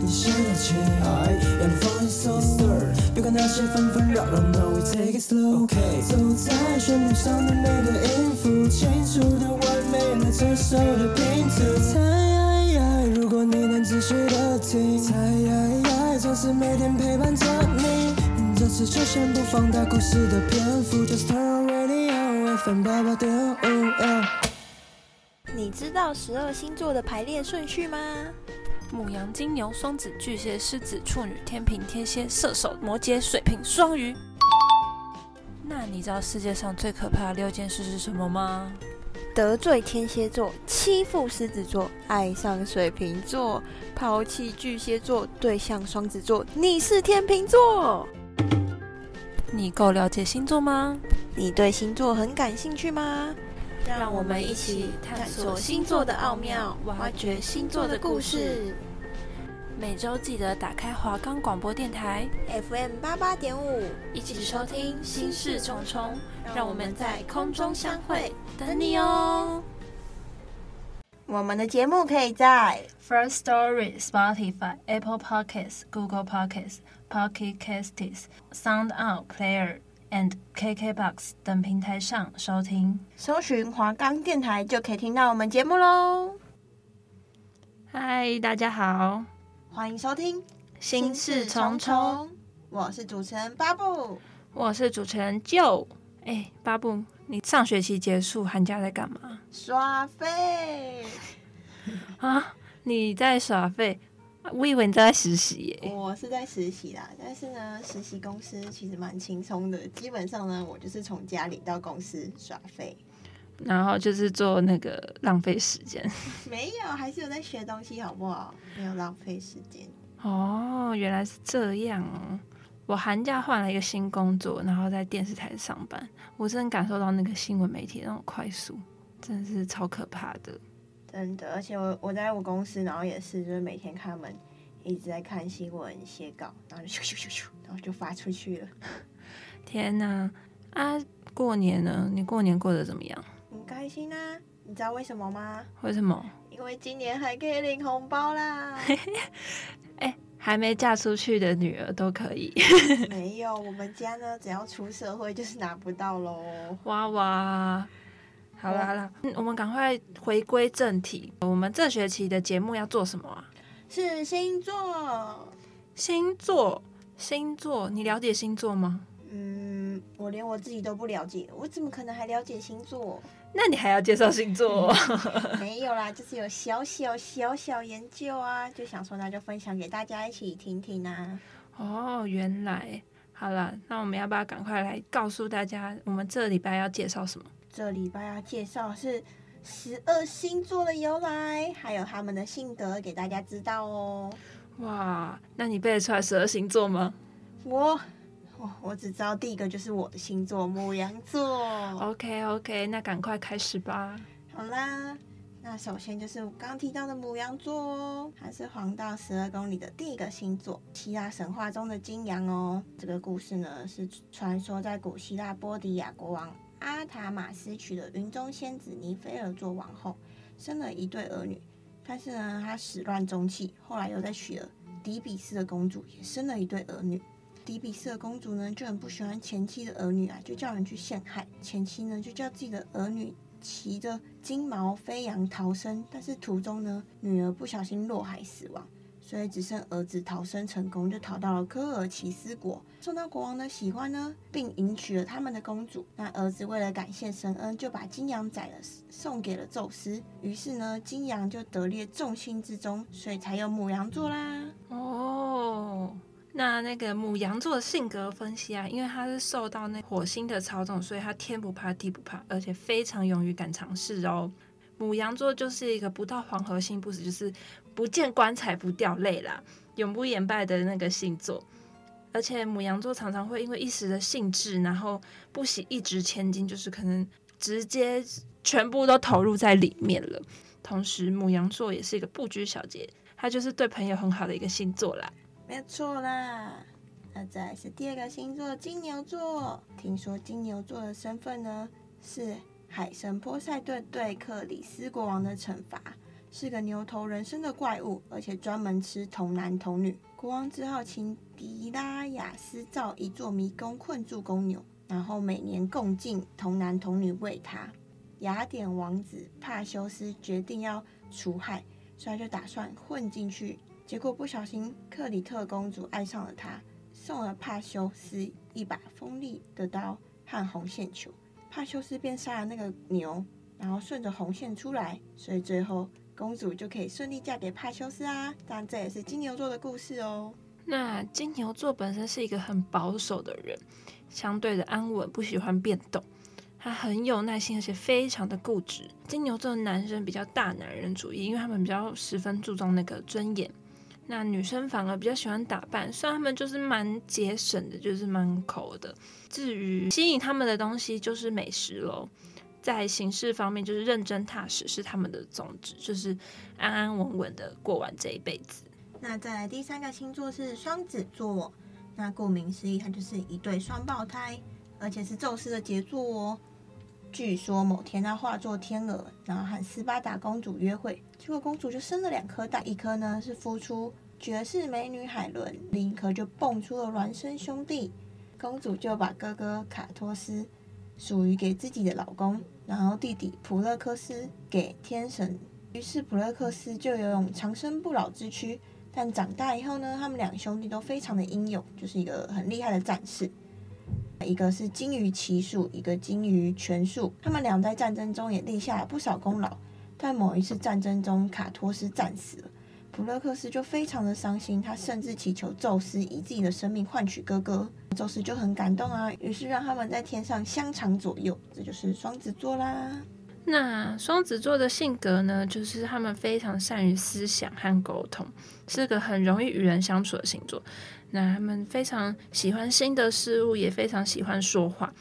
你起，让你放轻松，别管那些纷纷扰扰，Now we take it slow。走在旋律上的每个音符，清楚的完美了这首的拼图。猜，如果你能仔细的听，猜，这是每天陪伴着你。这次就先不放大故事的篇幅，Just turn on radio FM 八八点五。你知道十二星座的排列顺序吗？牡羊、金牛、双子、巨蟹、狮子、处女、天平、天蝎、射手、摩羯、水瓶、双鱼。那你知道世界上最可怕的六件事是什么吗？得罪天蝎座，欺负狮子座，爱上水瓶座，抛弃巨蟹座，对象双子座，你是天秤座。你够了解星座吗？你对星座很感兴趣吗？让我们一起探索星座的奥妙，挖掘星座的故事。每周记得打开华冈广播电台 FM 八八点五，一起收听心事重重。让我们在空中相会，等你哦。我们的节目可以在 First Story、Spotify、Apple Podcasts、Google Podcasts、Pocket Casts、Sound Out Player。and KKBOX 等平台上收听，搜寻华冈电台就可以听到我们节目喽。嗨，大家好，欢迎收听心事重重。我是主持人巴布，我是主持人 Joe。哎，巴布，你上学期结束寒假在干嘛？耍废啊！你在耍废？我以为你在实习耶，我是在实习啦，但是呢，实习公司其实蛮轻松的，基本上呢，我就是从家里到公司耍废，然后就是做那个浪费时间。没有，还是有在学东西，好不好？没有浪费时间。哦，原来是这样哦。我寒假换了一个新工作，然后在电视台上班，我真的感受到那个新闻媒体那种快速，真的是超可怕的。真的，而且我我在我公司，然后也是，就是每天看他们一直在看新闻写稿，然后就咻咻咻咻，然后就发出去了。天哪！啊，过年呢？你过年过得怎么样？很开心啊！你知道为什么吗？为什么？因为今年还可以领红包啦！哎，还没嫁出去的女儿都可以。没有，我们家呢，只要出社会就是拿不到喽。哇哇！好啦好了，嗯，我们赶快回归正题。我们这学期的节目要做什么啊？是星座，星座，星座。你了解星座吗？嗯，我连我自己都不了解，我怎么可能还了解星座？那你还要介绍星座？没有啦，就是有小小小小研究啊，就想说那就分享给大家一起听听啊。哦，原来，好了，那我们要不要赶快来告诉大家，我们这礼拜要介绍什么？这礼拜要介绍是十二星座的由来，还有他们的性格，给大家知道哦。哇，那你背得出来十二星座吗？我，我我只知道第一个就是我的星座牡羊座。OK OK，那赶快开始吧。好啦，那首先就是我刚刚提到的牡羊座哦，它是黄道十二宫里的第一个星座，希腊神话中的金羊哦。这个故事呢是传说在古希腊波迪亚国王。阿塔马斯娶了云中仙子尼菲尔做王后，生了一对儿女。但是呢，他始乱终弃，后来又再娶了底比斯的公主，也生了一对儿女。底比斯的公主呢，就很不喜欢前妻的儿女啊，就叫人去陷害。前妻呢，就叫自己的儿女骑着金毛飞羊逃生，但是途中呢，女儿不小心落海死亡。所以只剩儿子逃生成功，就逃到了科尔奇斯国，受到国王的喜欢呢，并迎娶了他们的公主。那儿子为了感谢神恩，就把金羊宰了，送给了宙斯。于是呢，金羊就得列众星之中，所以才有母羊座啦。那那个牡羊座的性格分析啊，因为他是受到那火星的操纵，所以他天不怕地不怕，而且非常勇于敢尝试哦。牡羊座就是一个不到黄河心不死，就是不见棺材不掉泪啦，永不言败的那个星座。而且牡羊座常常会因为一时的兴致，然后不惜一掷千金，就是可能直接全部都投入在里面了。同时，牡羊座也是一个不拘小节，它就是对朋友很好的一个星座啦。没错啦。那再来是第二个星座金牛座，听说金牛座的身份呢是。海神波塞顿对克里斯国王的惩罚，是个牛头人身的怪物，而且专门吃童男童女。国王只好请狄拉雅斯造一座迷宫，困住公牛，然后每年供进童男童女喂他。雅典王子帕修斯决定要除害，所以就打算混进去。结果不小心，克里特公主爱上了他，送了帕修斯一把锋利的刀和红线球。帕修斯便杀了那个牛，然后顺着红线出来，所以最后公主就可以顺利嫁给帕修斯啊！但这也是金牛座的故事哦。那金牛座本身是一个很保守的人，相对的安稳，不喜欢变动。他很有耐心，而且非常的固执。金牛座的男生比较大男人主义，因为他们比较十分注重那个尊严。那女生反而比较喜欢打扮，虽然他们就是蛮节省的，就是蛮抠的。至于吸引他们的东西，就是美食喽。在行事方面，就是认真踏实是他们的宗旨，就是安安稳稳的过完这一辈子。那再来第三个星座是双子座，那顾名思义，它就是一对双胞胎，而且是宙斯的杰作哦。据说某天他化作天鹅，然后和斯巴达公主约会，结果公主就生了两颗蛋，一颗呢是孵出绝世美女海伦，另一颗就蹦出了孪生兄弟。公主就把哥哥卡托斯属于给自己的老公，然后弟弟普勒克斯给天神。于是普勒克斯就有种长生不老之躯。但长大以后呢，他们两兄弟都非常的英勇，就是一个很厉害的战士。一个是精于骑术，一个精于拳术。他们俩在战争中也立下了不少功劳。在某一次战争中，卡托斯战死了，普勒克斯就非常的伤心，他甚至祈求宙斯以自己的生命换取哥哥。宙斯就很感动啊，于是让他们在天上相长左右。这就是双子座啦。那双子座的性格呢，就是他们非常善于思想和沟通，是个很容易与人相处的星座。那他们非常喜欢新的事物，也非常喜欢说话，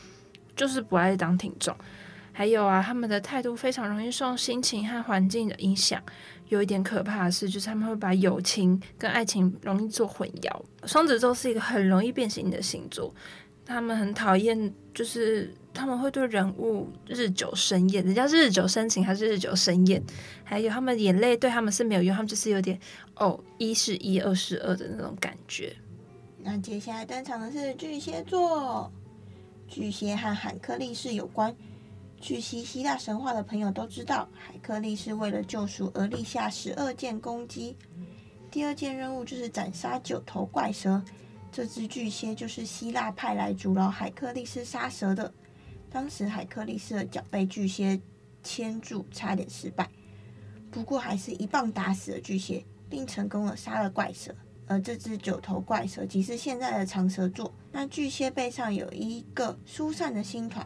就是不爱当听众。还有啊，他们的态度非常容易受心情和环境的影响。有一点可怕的是，就是他们会把友情跟爱情容易做混淆。双子座是一个很容易变形的星座，他们很讨厌就是。他们会对人物日久生厌，人家日久生情还是日久生厌？还有他们眼泪对他们是没有用，他们就是有点哦，一是一，二是二的那种感觉。那接下来登场的是巨蟹座，巨蟹和海克力士有关。据悉希腊神话的朋友都知道，海克力士为了救赎而立下十二件攻击，第二件任务就是斩杀九头怪蛇。这只巨蟹就是希腊派来阻挠海克力士杀蛇的。当时海克力士的脚被巨蟹牵住，差点失败，不过还是一棒打死了巨蟹，并成功的杀了怪蛇。而这只九头怪蛇即是现在的长蛇座。那巨蟹背上有一个疏散的星团，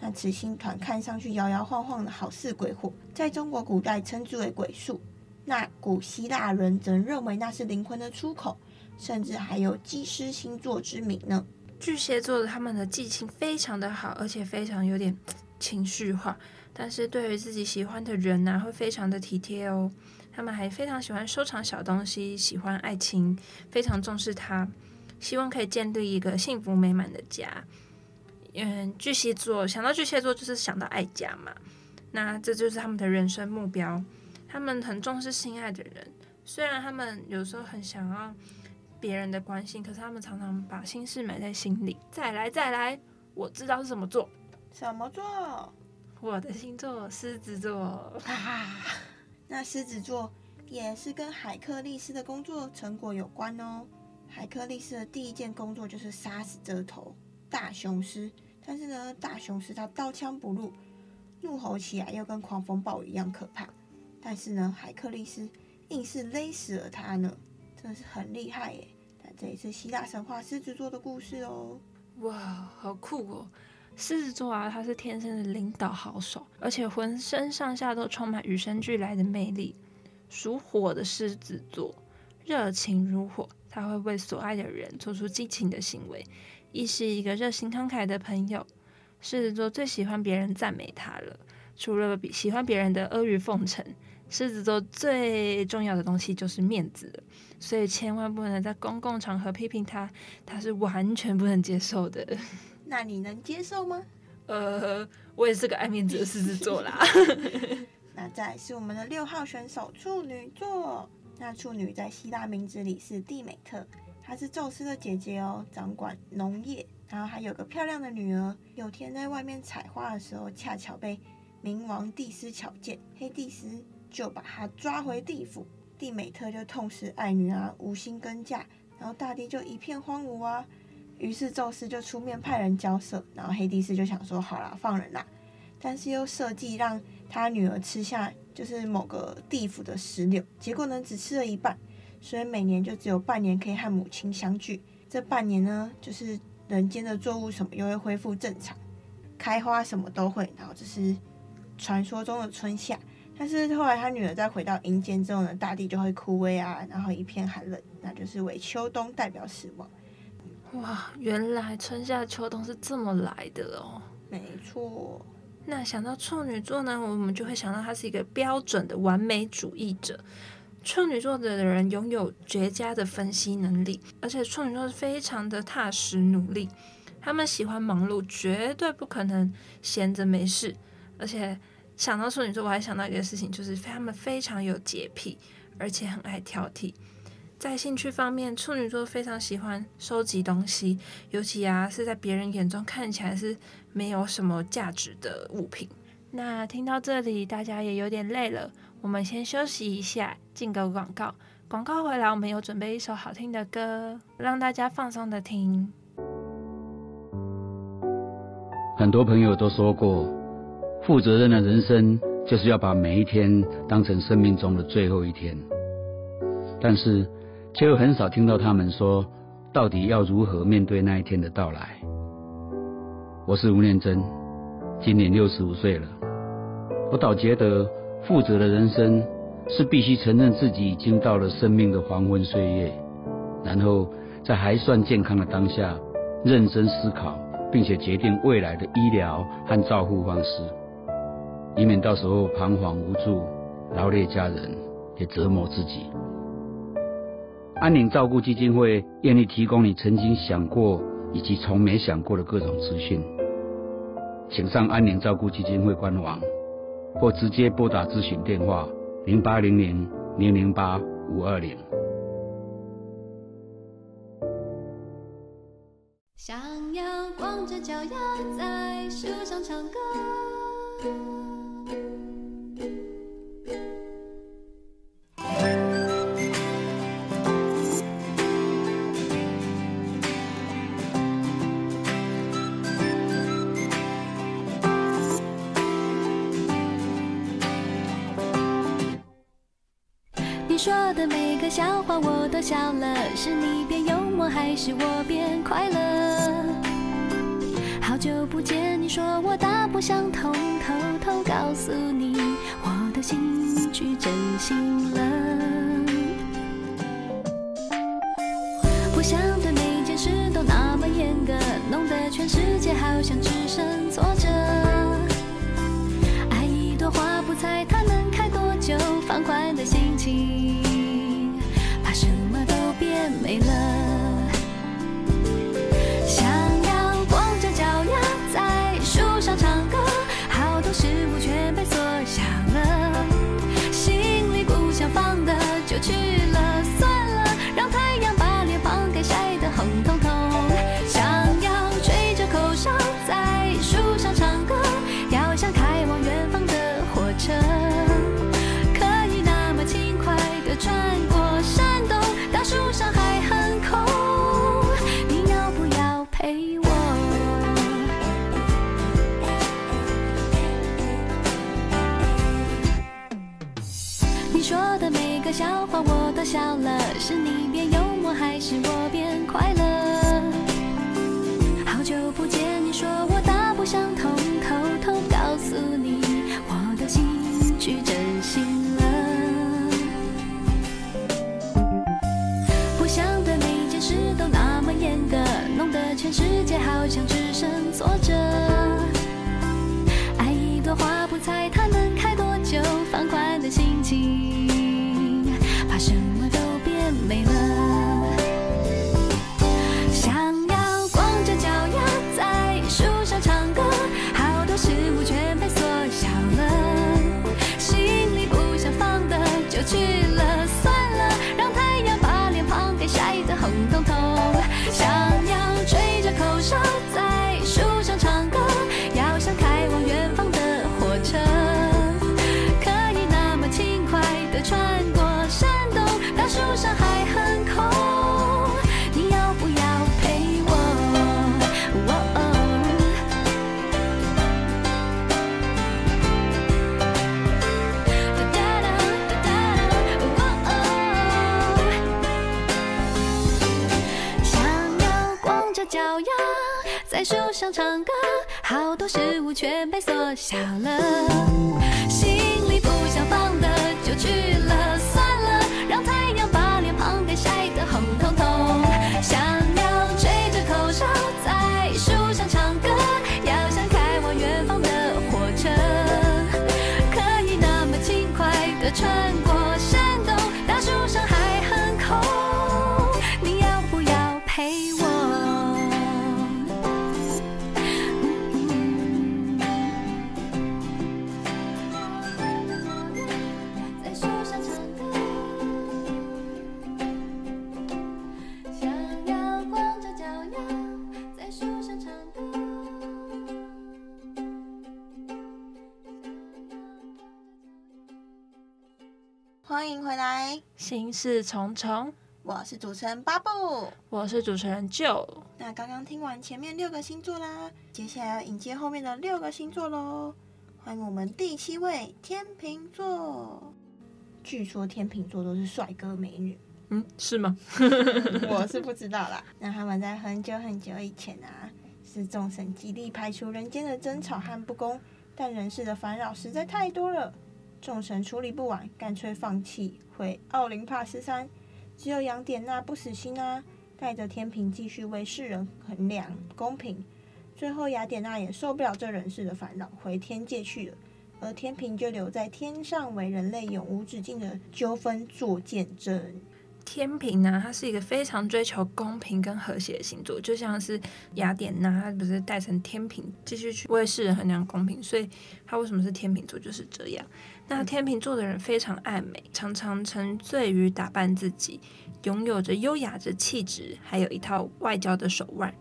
那此星团看上去摇摇晃晃的，好似鬼火，在中国古代称之为鬼宿。那古希腊人则认为那是灵魂的出口，甚至还有祭师星座之名呢。巨蟹座的他们的记性非常的好，而且非常有点情绪化，但是对于自己喜欢的人呢、会非常的体贴哦。他们还非常喜欢收藏小东西，喜欢爱情，非常重视它，希望可以建立一个幸福美满的家。嗯，巨蟹座想到巨蟹座就是想到爱家嘛，那这就是他们的人生目标。他们很重视心爱的人，虽然他们有时候很想要。别人的关心，可是他们常常把心事埋在心里。再来，再来，我知道是什么座？什么座？我的星座狮子座。哈哈，那狮子座也是跟海克力士的工作成果有关哦。海克力士的第一件工作就是杀死这头大雄狮，但是呢，大雄狮它刀枪不入，怒吼起来又跟狂风暴雨一样可怕。但是呢，海克力士硬是勒死了他呢。真的是很厉害耶！但这也是希腊神话狮子座的故事哦。哇，好酷哦！狮子座啊，他是天生的领导好手，而且浑身上下都充满与生俱来的魅力。属火的狮子座，热情如火，他会为所爱的人做出激情的行为，亦是一个热心慷慨的朋友。狮子座最喜欢别人赞美他了，除了喜欢别人的阿谀奉承。狮子座最重要的东西就是面子，所以千万不能在公共场合批评他，他是完全不能接受的。那你能接受吗？呃，我也是个爱面子的狮子座啦。那再来是我们的六号选手处女座。那处女在希腊名字里是蒂美特，她是宙斯的姐姐哦，掌管农业。然后还有个漂亮的女儿。有天在外面采花的时候，恰巧被冥王蒂斯巧见，黑蒂斯就把她抓回地府。蒂美特就痛失爱女啊，无心耕嫁，然后大地就一片荒芜啊。于是宙斯就出面派人交涉，然后黑帝斯就想说好啦，放人啦，但是又设计让他女儿吃下就是某个地府的石榴，结果呢只吃了一半，所以每年就只有半年可以和母亲相聚。这半年呢，就是人间的作物什么又会恢复正常，开花什么都会，然后这是传说中的春夏。但是后来他女儿再回到阴间之后呢，大地就会枯萎啊，然后一片寒冷，那就是为秋冬代表死亡。哇，原来春夏秋冬是这么来的哦。没错。那想到处女座呢，我们就会想到他是一个标准的完美主义者。处女座的人拥有绝佳的分析能力，而且处女座是非常的踏实努力。他们喜欢忙碌，绝对不可能闲着没事，而且。想到处女座，我还想到一个事情，就是他们非常有洁癖，而且很爱挑剔。在兴趣方面，处女座非常喜欢收集东西，尤其啊是在别人眼中看起来是没有什么价值的物品。那听到这里，大家也有点累了，我们先休息一下，进个广告。广告回来，我们有准备一首好听的歌，让大家放松的听。很多朋友都说过。负责任的人生就是要把每一天当成生命中的最后一天，但是却又很少听到他们说，到底要如何面对那一天的到来。我是吴念真，今年六十五岁了，我倒觉得负责的人生是必须承认自己已经到了生命的黄昏岁月，然后在还算健康的当下，认真思考，并且决定未来的医疗和照护方式。以免到时候彷徨无助，劳累家人，也折磨自己。安宁照顾基金会愿意提供你曾经想过以及从没想过的各种资讯，请上安宁照顾基金会官网，或直接拨打咨询电话零八零零零零八五二零。想要光着脚丫在树上唱歌。说的每个笑话我都笑了，是你变幽默还是我变快乐？好久不见，你说我大不相同，偷偷告诉你我的心去真心了。累了。久？在树上唱歌，好多事物全被缩小了，回来，心事重重，我是主持人巴布，我是主持人 Joe。那刚刚听完前面六个星座啦，接下来要迎接后面的六个星座喽。欢迎我们第七位天秤座。据说天秤座都是帅哥美女，嗯，是吗？我是不知道啦。那他们在很久很久以前啊，是众神极力排除人间的争吵和不公，但人世的烦扰实在太多了。众神处理不完，干脆放弃回奥林帕斯山。只有雅典娜不死心啊，带着天平继续为世人衡量公平。最后雅典娜也受不了这人世的烦恼，回天界去了。而天平就留在天上，为人类永无止境的纠纷做见证。天平呢，它是一个非常追求公平跟和谐的星座，就像是雅典娜，它不是带成天平继续去为世人衡量公平，所以它为什么是天平座就是这样。那天秤座的人非常爱美，常常沉醉于打扮自己，拥有着优雅的气质，还有一套外交的手腕。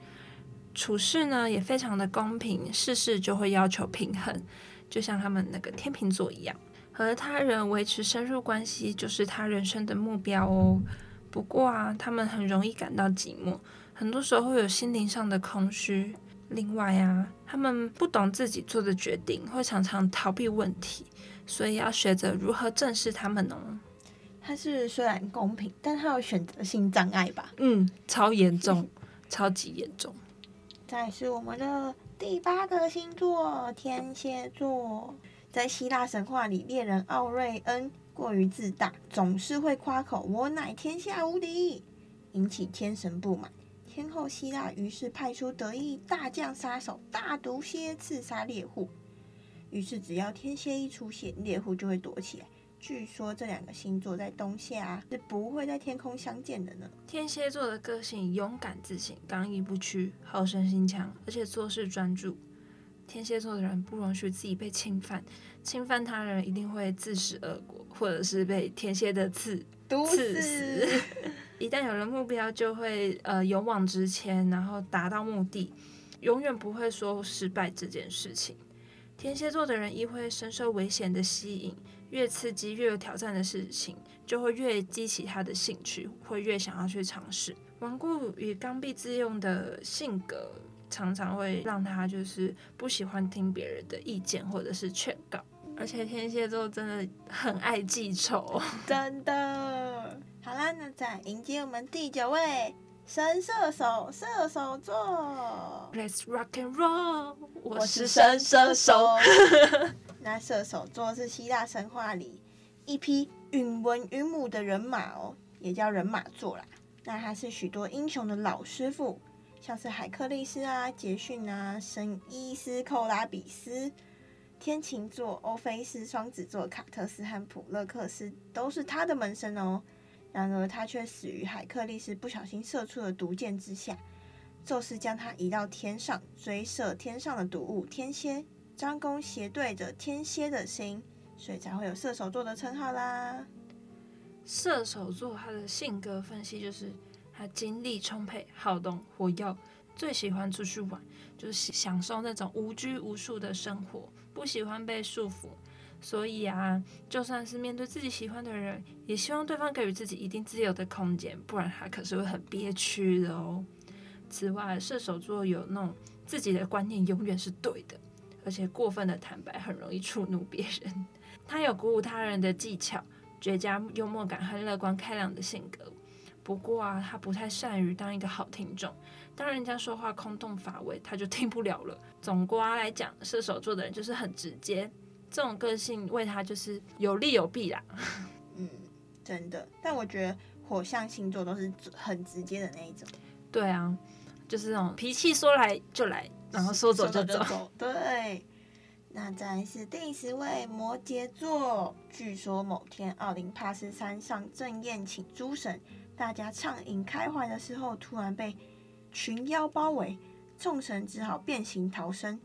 处事呢也非常的公平，事事就会要求平衡，就像他们那个天秤座一样。和他人维持深入关系就是他人生的目标哦。不过啊，他们很容易感到寂寞，很多时候会有心灵上的空虚。另外啊，他们不懂自己做的决定，会常常逃避问题，所以要学着如何正视他们哦。他是虽然公平，但他有选择性障碍吧？嗯，超严重，超级严重。再是我们的第八个星座天蝎座。在希腊神话里，猎人奥瑞恩过于自大，总是会夸口“我乃天下无敌”，引起天神不满。天后希腊于是派出得意大将杀手大毒蝎刺杀猎户。于是只要天蝎一出现，猎户就会躲起来。据说这两个星座在冬夏是不会在天空相见的呢。天蝎座的个性勇敢自信、刚毅不屈、好胜心强，而且做事专注。天蝎座的人不容许自己被侵犯，侵犯他人一定会自食恶果，或者是被天蝎的刺毒死。一旦有了目标，就会呃勇往直前，然后达到目的，永远不会说失败这件事情。天蝎座的人亦会深受危险的吸引，越刺激越有挑战的事情，就会越激起他的兴趣，会越想要去尝试。顽固与刚愎自用的性格。常常会让他就是不喜欢听别人的意见或者是劝告，而且天蝎座真的很爱记仇，真的。好啦，那再迎接我们第九位神射手射手座，Let's rock and roll，我是神射手。那射手座是希腊神话里一匹允文允武的人马哦，也叫人马座啦。那他是许多英雄的老师傅。像是海克力斯啊、杰逊啊、神伊斯寇拉比斯、天琴座、欧菲斯、双子座、卡特斯和普勒克斯都是他的门生哦。然而他却死于海克力斯不小心射出的毒箭之下。宙斯将他移到天上，追射天上的毒物天蝎，张弓斜对着天蝎的心，所以才会有射手座的称号啦。射手座他的性格分析就是。他精力充沛、好动、活跃，最喜欢出去玩，就是享受那种无拘无束的生活，不喜欢被束缚。所以啊，就算是面对自己喜欢的人，也希望对方给予自己一定自由的空间，不然他可是会很憋屈的哦。此外，射手座有那种自己的观念永远是对的，而且过分的坦白很容易触怒别人。他有鼓舞他人的技巧，绝佳幽默感和乐观开朗的性格。不过啊，他不太善于当一个好听众。当人家说话空洞乏味，他就听不了了。总括来讲，射手座的人就是很直接，这种个性为他就是有利有弊啦。嗯，真的。但我觉得火象星座都是很直接的那一种。对啊，就是那种脾气说来就来，然后说走就走。就走 对。那再来是第十位摩羯座，据说某天奥林帕斯山上正宴请诸神。大家畅饮开怀的时候，突然被群妖包围，众神只好变形逃生。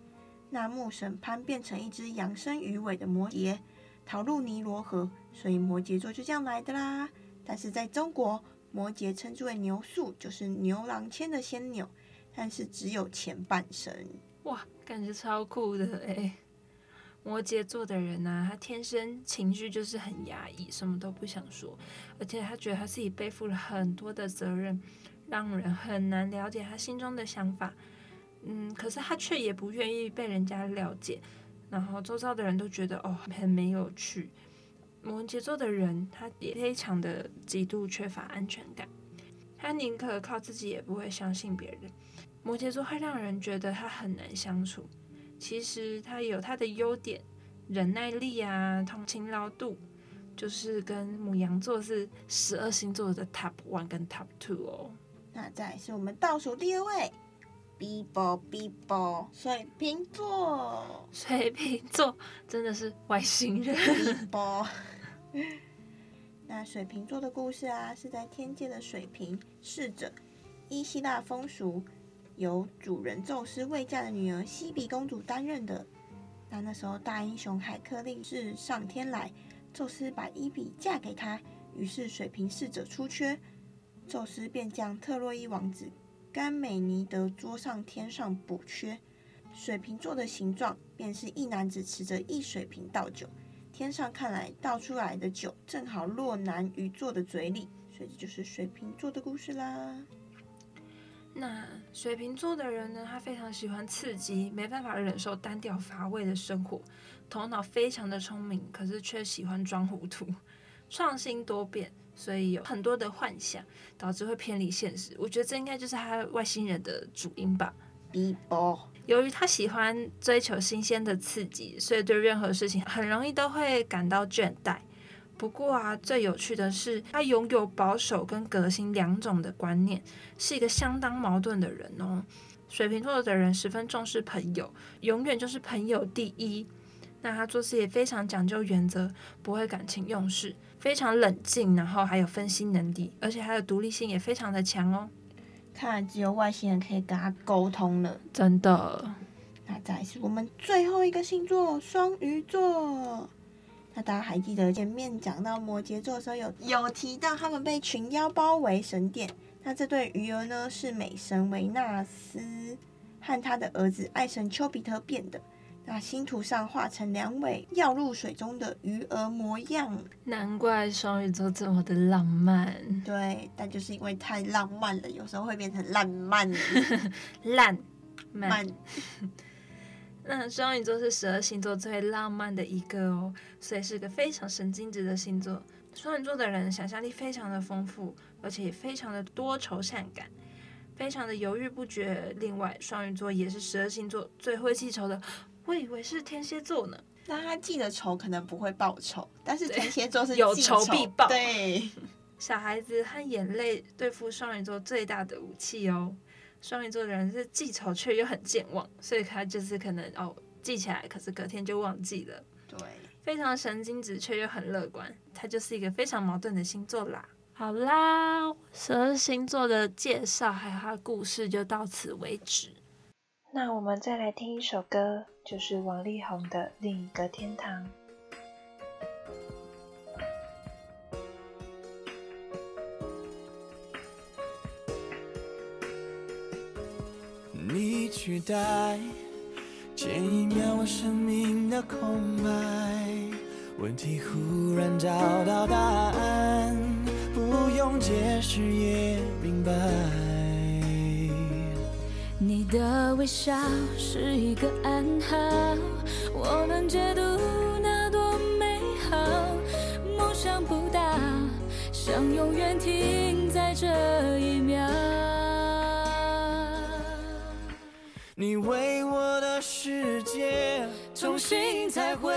那木神潘变成一只羊身鱼尾的摩羯，逃入尼罗河，所以摩羯座就这样来的啦。但是在中国，摩羯称之为牛宿，就是牛郎牵的仙牛，但是只有前半生。哇，感觉超酷的哎！摩羯座的人呢、他天生情绪就是很压抑，什么都不想说，而且他觉得他自己背负了很多的责任，让人很难了解他心中的想法。嗯，可是他却也不愿意被人家了解，然后周遭的人都觉得哦，很没有趣。摩羯座的人，他也非常的极度缺乏安全感，他宁可靠自己，也不会相信别人。摩羯座会让人觉得他很难相处。其实他有他的优点，忍耐力啊，通勤劳度，就是跟母羊座是十二星座的 top one 跟 top two 哦。那再是我们倒数第二位，Bibo Bibo，水瓶座。水瓶座真的是外星人。Bibo。那水瓶座的故事啊，是在天界的水瓶侍者，依希腊风俗。由主人宙斯未嫁的女儿西比公主担任的。那那时候大英雄海克力是上天来，宙斯把伊比嫁给他，于是水瓶侍者出缺，宙斯便将特洛伊王子甘美尼德桌上天上补缺。水瓶座的形状便是一男子持着一水瓶倒酒，天上看来倒出来的酒正好落男鱼座的嘴里，所以这就是水瓶座的故事啦。那水瓶座的人呢？他非常喜欢刺激，没办法忍受单调乏味的生活，头脑非常的聪明，可是却喜欢装糊涂，创新多变，所以有很多的幻想，导致会偏离现实。我觉得这应该就是他外星人的主因吧。由于他喜欢追求新鲜的刺激，所以对任何事情很容易都会感到倦怠。不过啊，最有趣的是，他拥有保守跟革新两种的观念，是一个相当矛盾的人哦。水瓶座的人十分重视朋友，永远就是朋友第一。那他做事也非常讲究原则，不会感情用事，非常冷静，然后还有分析能力，而且他的独立性也非常的强哦。看来只有外星人可以跟他沟通了，真的。那再是我们最后一个星座，双鱼座。那大家还记得前面讲到摩羯座的时候有，有有提到他们被群妖包围神殿。那这对鱼儿呢，是美神维纳斯和他的儿子爱神丘比特变的。那星图上画成两尾跃入水中的鱼儿模样。难怪双鱼座这么的浪漫。对，但就是因为太浪漫了，有时候会变成烂漫。烂漫。那双鱼座是十二星座最浪漫的一个哦，所以是个非常神经质的星座。双鱼座的人想象力非常的丰富，而且也非常的多愁善感，非常的犹豫不决。另外，双鱼座也是十二星座最会记仇的。我以为是天蝎座呢，那他记的仇可能不会报仇，但是天蝎座是 有仇必报。对，小孩子和眼泪对付双鱼座最大的武器哦。双鱼座的人是记仇却又很健忘，所以他就是可能哦记起来，可是隔天就忘记了。对，非常神经质却又很乐观，他就是一个非常矛盾的星座啦。好啦，十二星座的介绍还有他的故事就到此为止。那我们再来听一首歌，就是王力宏的《另一个天堂》。你取代前一秒我生命的空白，问题忽然找到答案，不用解释也明白。的微笑是一个暗号，我能解读那多美好。梦想不大，想永远停。在这一秒。你为我的世界重新彩绘。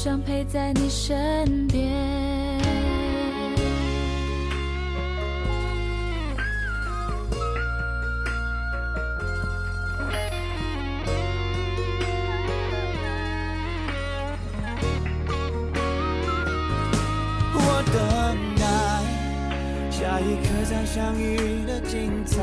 想陪在你身边。我等待下一刻再相遇的精彩，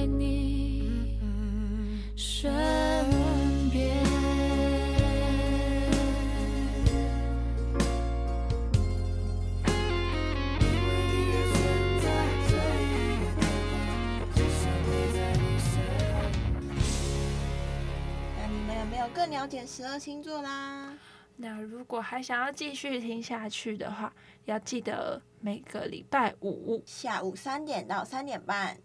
在你身边。那你们有没有更了解十二星座啦？那如果还想要继续听下去的话，要记得每个礼拜五下午三点到三点半，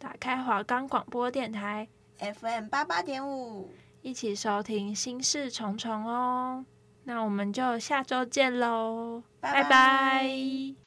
打开华冈广播电台 FM 八八点五，一起收听心事重重哦。那我们就下周见喽，拜拜。拜拜。